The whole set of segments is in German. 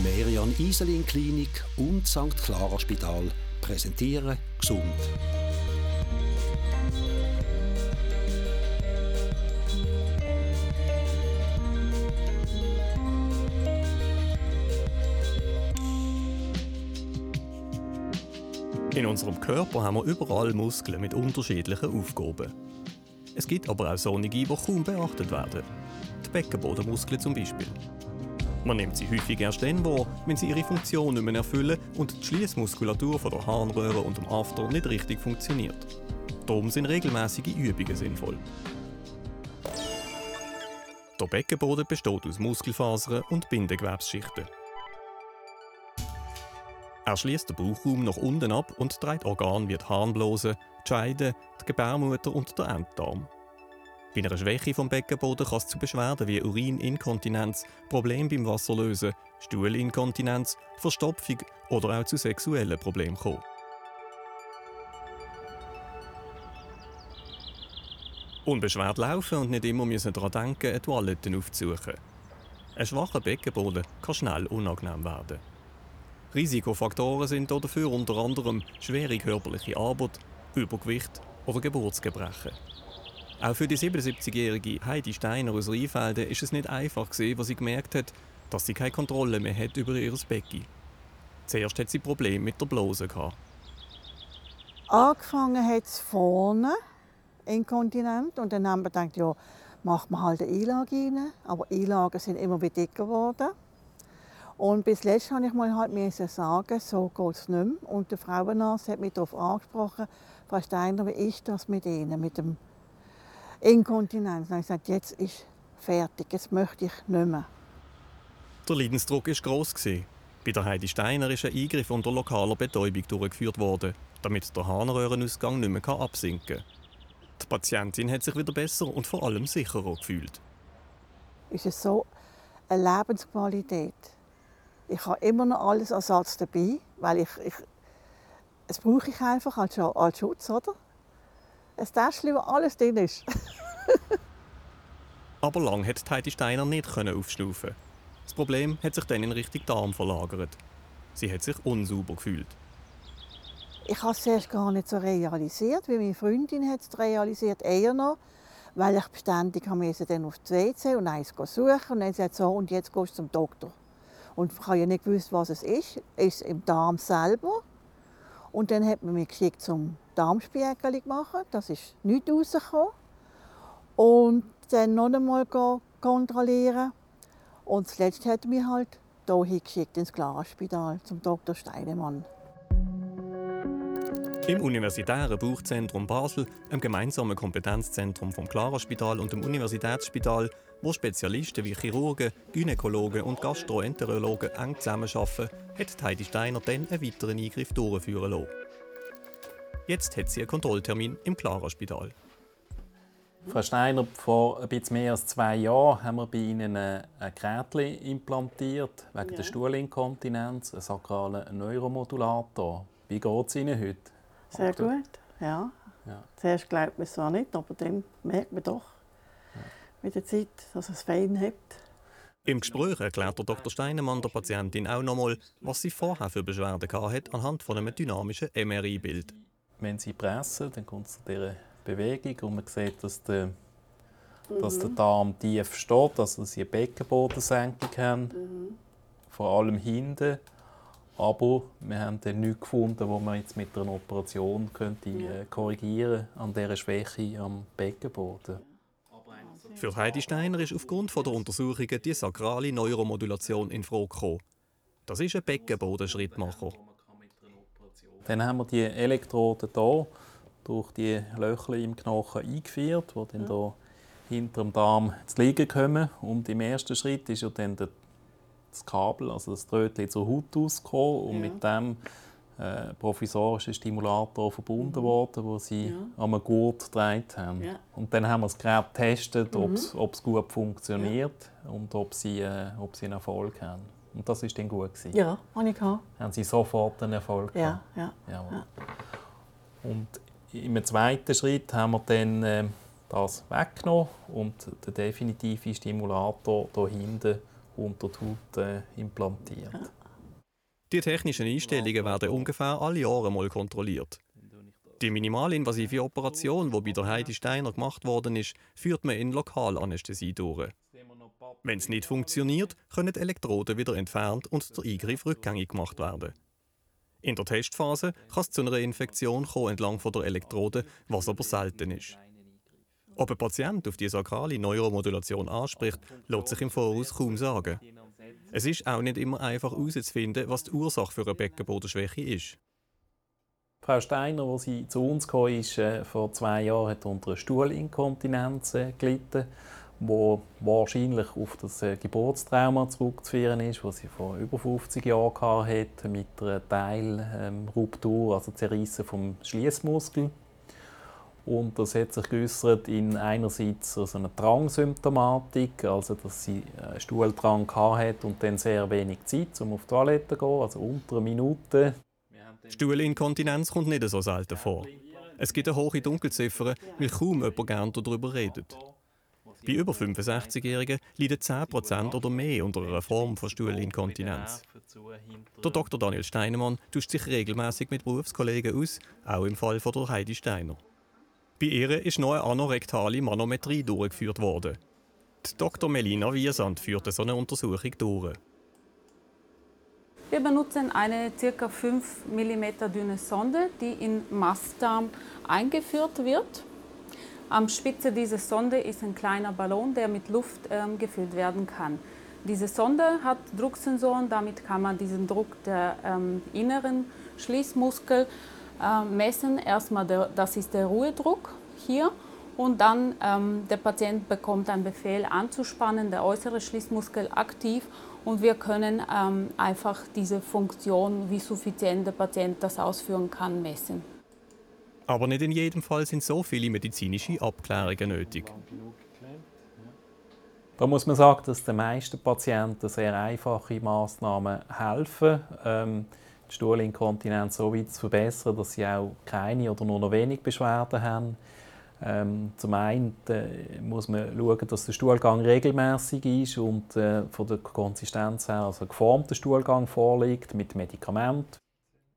Merian Iselin Klinik und St. Clara Spital präsentieren gesund. In unserem Körper haben wir überall Muskeln mit unterschiedlichen Aufgaben. Es gibt aber auch solche, die kaum beachtet werden. Die Beckenbodenmuskeln zum Beispiel. Man nimmt sie häufig erst dann wahr, wenn sie ihre Funktion nicht mehr erfüllen und die Schließmuskulatur der Harnröhre und dem After nicht richtig funktioniert. Darum sind regelmäßige Übungen sinnvoll. Der Beckenboden besteht aus Muskelfasern und Bindegewebsschichten. Er schließt den Bauchraum nach unten ab und trägt Organe wie die Harnblase, die Scheide, die Gebärmutter und der Enddarm. Bei einer Schwäche vom Beckenboden kann es zu Beschwerden wie Urininkontinenz, Probleme beim Wasserlösen, Stuhlinkontinenz, Verstopfung oder auch zu sexuellen Problemen kommen. Unbeschwert laufen und nicht immer müssen daran denken, eine Toilette aufzusuchen. Ein schwacher Beckenboden kann schnell unangenehm werden. Risikofaktoren sind dafür unter anderem schwere körperliche Arbeit, Übergewicht oder Geburtsgebrechen. Auch für die 77-jährige Heidi Steiner aus Rheinfelden ist es nicht einfach gewesen, was sie gemerkt hat, dass sie keine Kontrolle mehr hat über ihr Becken. Zuerst hat sie Probleme mit der Blase gehabt. Angefangen hat es vorne, Inkontinent, und dann haben wir gedacht, ja, macht man halt eine Einlage rein. Aber Einlagen sind immer wieder dicker geworden. Und bis letztes habe ich mal halt sagen, so geht es nicht mehr. Und der Frauenarzt hat mich darauf angesprochen, Frau Steiner, wie ist das mit Ihnen, mit dem Inkontinenz? Und ich gesagt, jetzt ist fertig, jetzt möchte ich nicht mehr. Der Leidensdruck war gross. Bei der Heidi Steiner ist ein Eingriff unter lokaler Betäubung durchgeführt worden, damit der Harnröhrenausgang nicht mehr absinken kann. Die Patientin hat sich wieder besser und vor allem sicherer gefühlt. Ist es so eine Lebensqualität? Ich habe immer noch alles Ersatz dabei, weil ich, ich das brauche ich einfach als, als Schutz, oder? Ein Täschchen, wo alles drin ist. Aber lang hat Heidi Steiner nicht aufschnaufen. Das Problem hat sich dann in Richtung Darm verlagert. Sie hat sich unsauber gefühlt. Ich habe es zuerst gar nicht so realisiert, wie meine Freundin hat es realisiert, eher noch, weil ich beständig musste dann auf die WC und eins suchen und dann sagt so und jetzt gehst du zum Doktor. Und ich habe ja nicht gewusst, was es ist. Es ist im Darm selber. Und dann hat man mich geschickt zum Darmspiegel machen. Das ist nicht rausgekommen. Und dann noch einmal kontrollieren. Und zuletzt hat mich halt hier geschickt ins Klarspital zum Dr. Steinemann. Im Universitären Bauchzentrum Basel, einem gemeinsamen Kompetenzzentrum vom Clara-Spital und dem Universitätsspital, wo Spezialisten wie Chirurgen, Gynäkologen und Gastroenterologen eng zusammenarbeiten, hat Heidi Steiner dann einen weiteren Eingriff durchführen lassen. Jetzt hat sie einen Kontrolltermin im Clara-Spital. Frau Steiner, vor ein bisschen mehr als zwei Jahren haben wir bei Ihnen ein Gerät implantiert, wegen ja. der Stuhlinkontinenz, einen sakralen Neuromodulator. Wie geht es Ihnen heute? Sehr gut, ja. ja. Zuerst glaubt man es zwar nicht, aber dann merkt man doch ja. mit der Zeit, dass es fein hat. Im Gespräch erklärt der Dr. Steinemann der Patientin auch nochmal, was sie vorher für Beschwerden hatte, anhand von einem dynamischen MRI-Bild. Wenn sie pressen, dann kommt es zu dieser Bewegung und man sieht, dass der, mhm. dass der Darm tief steht, also dass sie eine Beckenbodensenkung haben, mhm. vor allem hinten. Aber wir haben dann nichts gefunden, wo man jetzt mit einer Operation könnte, äh, korrigieren an dieser Schwäche am Beckenboden. Für Heidi Steiner ist aufgrund der Untersuchungen die sakrale Neuromodulation in Frage gekommen. Das ist ein Beckenbodenschrittmacher. Dann haben wir die Elektroden hier durch die Löcher im Knochen eingeführt, die dann hier hinter dem Darm zu liegen kommen. Und im ersten Schritt ist ja dann das Kabel, also das Drötchen zur Haut ausgekommen und ja. mit dem äh, provisorischen Stimulator verbunden mhm. worden, wo sie ja. einem Gurt gedreht haben. Ja. Und dann haben wir das Gerät getestet, mhm. ob es gut funktioniert und ob sie, äh, ob sie einen Erfolg haben. Und das war dann gut. Gewesen. Ja, habe ich gehabt. Haben sie sofort einen Erfolg ja, gehabt? Ja, ja. Und im zweiten Schritt haben wir dann äh, das weggenommen und den definitiven Stimulator hier hinten unter die Haut äh, implantiert. Die technischen Einstellungen werden ungefähr alle Jahre mal kontrolliert. Die minimalinvasive Operation, die bei der Heidi Steiner gemacht worden ist, führt man in Lokalanästhesie durch. Wenn es nicht funktioniert, können die Elektroden wieder entfernt und der Eingriff rückgängig gemacht werden. In der Testphase kann es zu einer Infektion kommen entlang der Elektrode, was aber selten ist. Ob ein Patient auf die sakrale Neuromodulation anspricht, lässt sich im Voraus kaum sagen. Es ist auch nicht immer einfach herauszufinden, was die Ursache für eine Beckenbodenschwäche ist. Frau Steiner, als sie zu uns kam, ist, äh, vor zwei Jahren hat unter einer Stuhlinkontinenz äh, gelitten, wo wahrscheinlich auf das äh, Geburtstrauma zurückzuführen ist, das sie vor über 50 Jahren hatte, mit einer Teilruptur, also Zerrissen vom Schließmuskel. Und das hat sich geäußert in einerseits so einer Drangsymptomatik, also dass sie Stuhldrang hatte und dann sehr wenig Zeit, um auf die Toilette zu gehen, also unter einer Minute. Stuhlinkontinenz kommt nicht so selten vor. Es gibt eine hohe Dunkelziffer, weil kaum jemand gerne darüber redet. Bei über 65-Jährigen leiden 10% oder mehr unter einer Form von Stuhlinkontinenz. Der Dr. Daniel Steinemann tauscht sich regelmäßig mit Berufskollegen aus, auch im Fall von der Heidi Steiner. Bei ihr ist noch eine anorektale Manometrie durchgeführt worden. Die Dr. Melina Wiesand führte so eine Untersuchung durch. Wir benutzen eine ca. 5 mm dünne Sonde, die in Mastdarm eingeführt wird. Am Spitze dieser Sonde ist ein kleiner Ballon, der mit Luft ähm, gefüllt werden kann. Diese Sonde hat Drucksensoren, damit kann man diesen Druck der ähm, inneren Schließmuskel äh, messen. Erstmal, der, das ist der Ruhedruck hier und dann ähm, der Patient bekommt einen Befehl anzuspannen, der äußere Schließmuskel aktiv und wir können ähm, einfach diese Funktion, wie suffizient der Patient das ausführen kann, messen. Aber nicht in jedem Fall sind so viele medizinische Abklärungen nötig. Da muss man sagen, dass den meisten Patienten sehr einfache Maßnahmen helfen. Ähm, die Stuhlinkontinenz so weit zu verbessern, dass sie auch keine oder nur noch wenig Beschwerden haben. Ähm, zum einen äh, muss man schauen, dass der Stuhlgang regelmäßig ist und äh, von der Konsistenz her also geformter Stuhlgang vorliegt mit Medikamenten.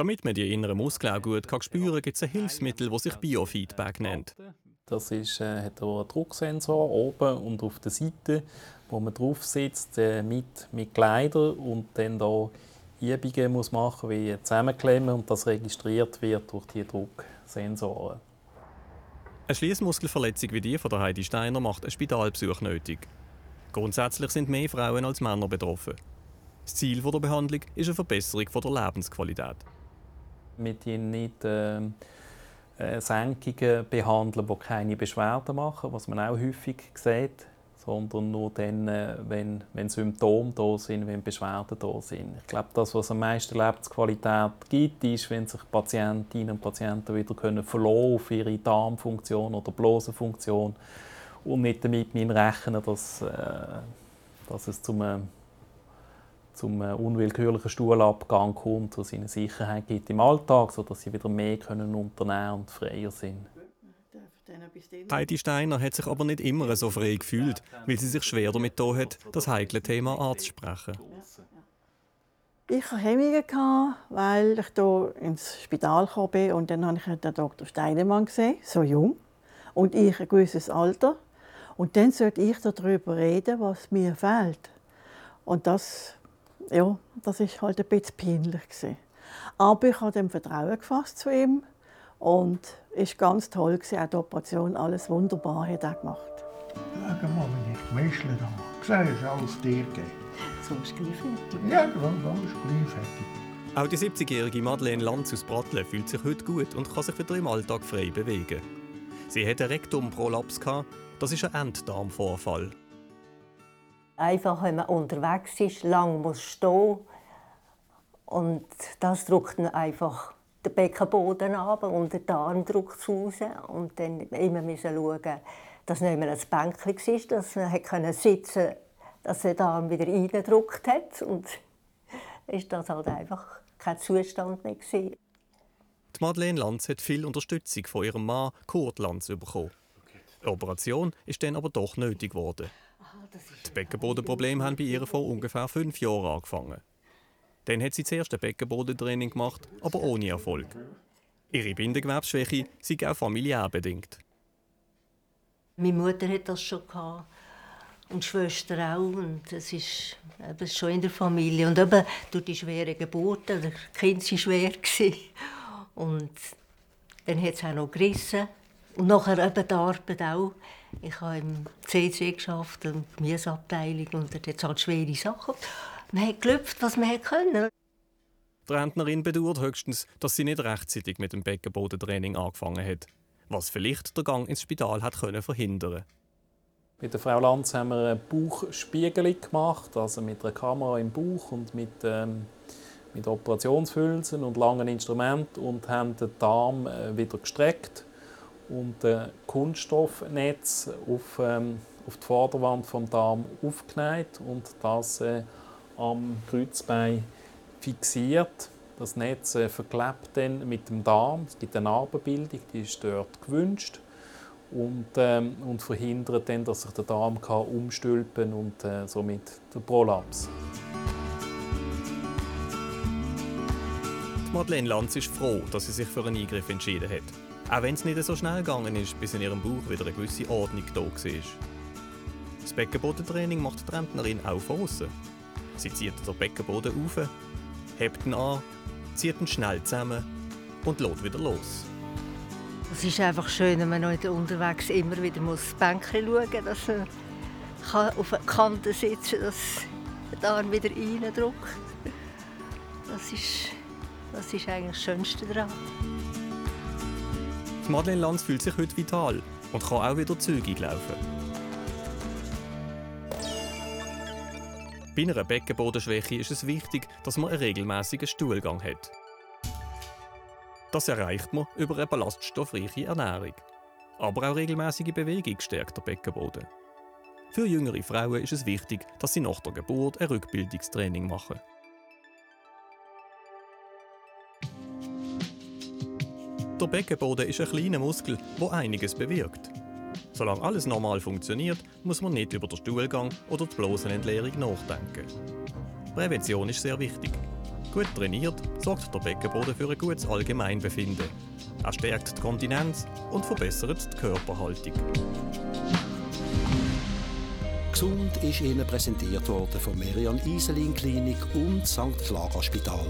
Damit man die inneren Muskeln auch gut kann spüren kann, gibt es ein Hilfsmittel, das sich Biofeedback nennt. Das ist, äh, hat einen Drucksensor oben und auf der Seite, wo man drauf sitzt äh, mit, mit Kleider und dann da Übungen muss machen wie zusammenklemmen und das registriert wird durch die Drucksensoren. Eine Schließmuskelverletzung wie die von der Heidi Steiner macht einen Spitalbesuch nötig. Grundsätzlich sind mehr Frauen als Männer betroffen. Das Ziel der Behandlung ist eine Verbesserung der Lebensqualität. Mit ihnen nicht äh, äh, Senkungen behandeln, die keine Beschwerden machen, was man auch häufig sieht sondern nur dann, äh, wenn, wenn Symptome da sind, wenn Beschwerden da sind. Ich glaube, das, was am meisten Lebensqualität gibt, ist, wenn sich Patientinnen und Patienten wieder können verlassen auf ihre Darmfunktion oder Blasenfunktion und nicht damit rechnen, dass, äh, dass es zum, äh, zum unwillkürlichen Stuhlabgang kommt, was ihnen Sicherheit gibt im Alltag, sodass sie wieder mehr können unternehmen und freier sind. Heidi Steiner hat sich aber nicht immer so frei gefühlt, weil sie sich schwer damit getan hat, das heikle Thema anzusprechen. Ich hatte Hemmungen, weil ich hier ins Spital kam und dann habe ich den Dr. Steinemann gesehen, so jung, und ich ein gewisses Alter. Und dann sollte ich darüber reden, was mir fehlt. Und das, ja, das ist halt ein bisschen peinlich Aber ich habe dem Vertrauen gefasst zu ihm und es war ganz toll, auch die Operation, alles wunderbar hat er gemacht. Schau mal, wenn ich die Mischle da siehst, alles dir geht. So ist gleich fertig. Ja, genau, so ist gleich fertig. Auch die 70-jährige Madeleine Lanz aus Brattle fühlt sich heute gut und kann sich wieder im Alltag frei bewegen. Sie hatte einen Rektumprolaps. Das ist ein Enddarmvorfall. Einfach, wenn man unterwegs ist, lang muss stehen und das drückt einfach den Beckenboden ab und der Darm drückt raus. Und dann immer müssen schauen, dass nicht mehr ein Bänkchen war, dass man können sitzen dass der Darm wieder reingedrückt hat. Und ist das halt einfach kein Zustand mehr. Gewesen. Die Madeleine Lanz hat viel Unterstützung von ihrem Mann Kurt Lanz bekommen. Die Operation ist dann aber doch nötig geworden. Die Beckenbodenprobleme haben bei ihr vor ungefähr fünf Jahren angefangen. Dann hat sie zuerst ein Beckenbodentraining gemacht, aber ohne Erfolg. Ihre Bindegewebsschwäche sei auch familiär bedingt. Meine Mutter hat das schon gehabt und die Schwester auch. Und das ist eben schon in der Familie. Und eben durch die schweren Geburten, die Kinder waren schwer. Und dann hat es auch noch gerissen. Und nachher eben die Arbeit auch. Ich habe im CC geschafft, in der Gemüseabteilung, und dort hat es halt schwere Sachen. Man hat gelüpft, was man können. Die Rentnerin bedauert höchstens, dass sie nicht rechtzeitig mit dem Beckenbodentraining angefangen hat, was vielleicht der Gang ins Spital hat können verhindern. Mit der Frau Lanz haben wir eine Bauchspiegelung gemacht, also mit einer Kamera im Bauch und mit, ähm, mit Operationshülsen und langen Instrumenten und haben den Darm äh, wieder gestreckt und ein Kunststoffnetz auf, ähm, auf die Vorderwand vom Darm aufgenäht und das äh, am Kreuzbein fixiert. Das Netz äh, verklebt dann mit dem Darm. Es gibt eine Narbenbildung, die ist dort gewünscht und, ähm, und verhindert dann, dass sich der Darm kann umstülpen und äh, somit der Prolaps. Madeleine Lanz ist froh, dass sie sich für einen Eingriff entschieden hat. Auch wenn es nicht so schnell gegangen ist, bis in ihrem Bauch wieder eine gewisse Ordnung da war. Das Beckenbodentraining macht die Rentnerin auch von außen. Sie zieht den Beckenboden auf, hebt ihn an, zieht ihn schnell zusammen und lässt wieder los. Es ist einfach schön, wenn man unterwegs immer wieder das Bänkchen schauen muss, dass man auf der Kante sitzen kann, dass der Arm wieder reindrückt. Das ist, das ist eigentlich das Schönste daran. Madeleine Lanz fühlt sich heute vital und kann auch wieder zügig laufen. Bei einer Beckenbodenschwäche ist es wichtig, dass man einen regelmäßigen Stuhlgang hat. Das erreicht man über eine ballaststoffreiche Ernährung. Aber auch regelmäßige Bewegung stärkt der Beckenboden. Für jüngere Frauen ist es wichtig, dass sie nach der Geburt ein Rückbildungstraining machen. Der Beckenboden ist ein kleiner Muskel, der einiges bewirkt. Solange alles normal funktioniert, muss man nicht über den Stuhlgang oder die Blosenentleerung nachdenken. Prävention ist sehr wichtig. Gut trainiert sorgt der Beckenboden für ein gutes Allgemeinbefinden. Er stärkt die Kontinenz und verbessert die Körperhaltung. Gesund ist Ihnen präsentiert worden von Merian Iselin Klinik und St. Clara Spital.